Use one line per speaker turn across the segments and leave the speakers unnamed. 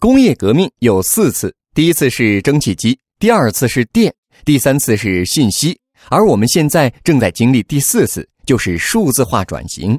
工业革命有四次，第一次是蒸汽机，第二次是电，第三次是信息，而我们现在正在经历第四次，就是数字化转型。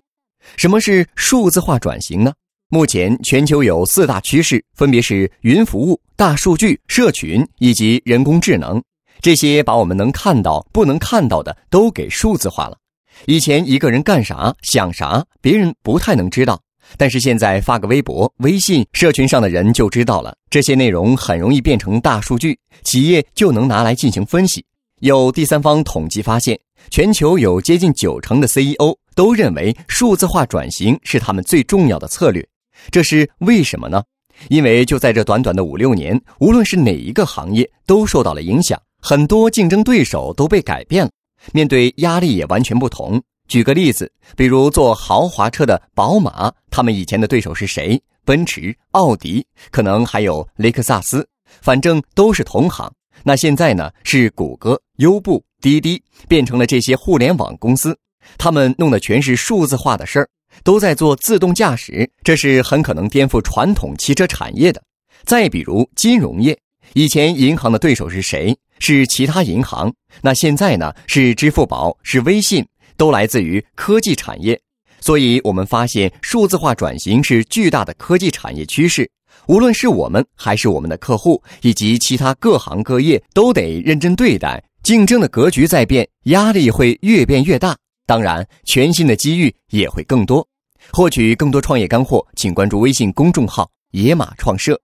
什么是数字化转型呢？目前全球有四大趋势，分别是云服务、大数据、社群以及人工智能。这些把我们能看到、不能看到的都给数字化了。以前一个人干啥、想啥，别人不太能知道，但是现在发个微博、微信社群上的人就知道了。这些内容很容易变成大数据，企业就能拿来进行分析。有第三方统计发现，全球有接近九成的 CEO 都认为数字化转型是他们最重要的策略。这是为什么呢？因为就在这短短的五六年，无论是哪一个行业都受到了影响，很多竞争对手都被改变了，面对压力也完全不同。举个例子，比如做豪华车的宝马，他们以前的对手是谁？奔驰、奥迪，可能还有雷克萨斯，反正都是同行。那现在呢？是谷歌、优步、滴滴变成了这些互联网公司，他们弄的全是数字化的事儿。都在做自动驾驶，这是很可能颠覆传统汽车产业的。再比如金融业，以前银行的对手是谁？是其他银行。那现在呢？是支付宝，是微信，都来自于科技产业。所以，我们发现数字化转型是巨大的科技产业趋势。无论是我们还是我们的客户，以及其他各行各业，都得认真对待。竞争的格局在变，压力会越变越大。当然，全新的机遇也会更多。获取更多创业干货，请关注微信公众号“野马创社”。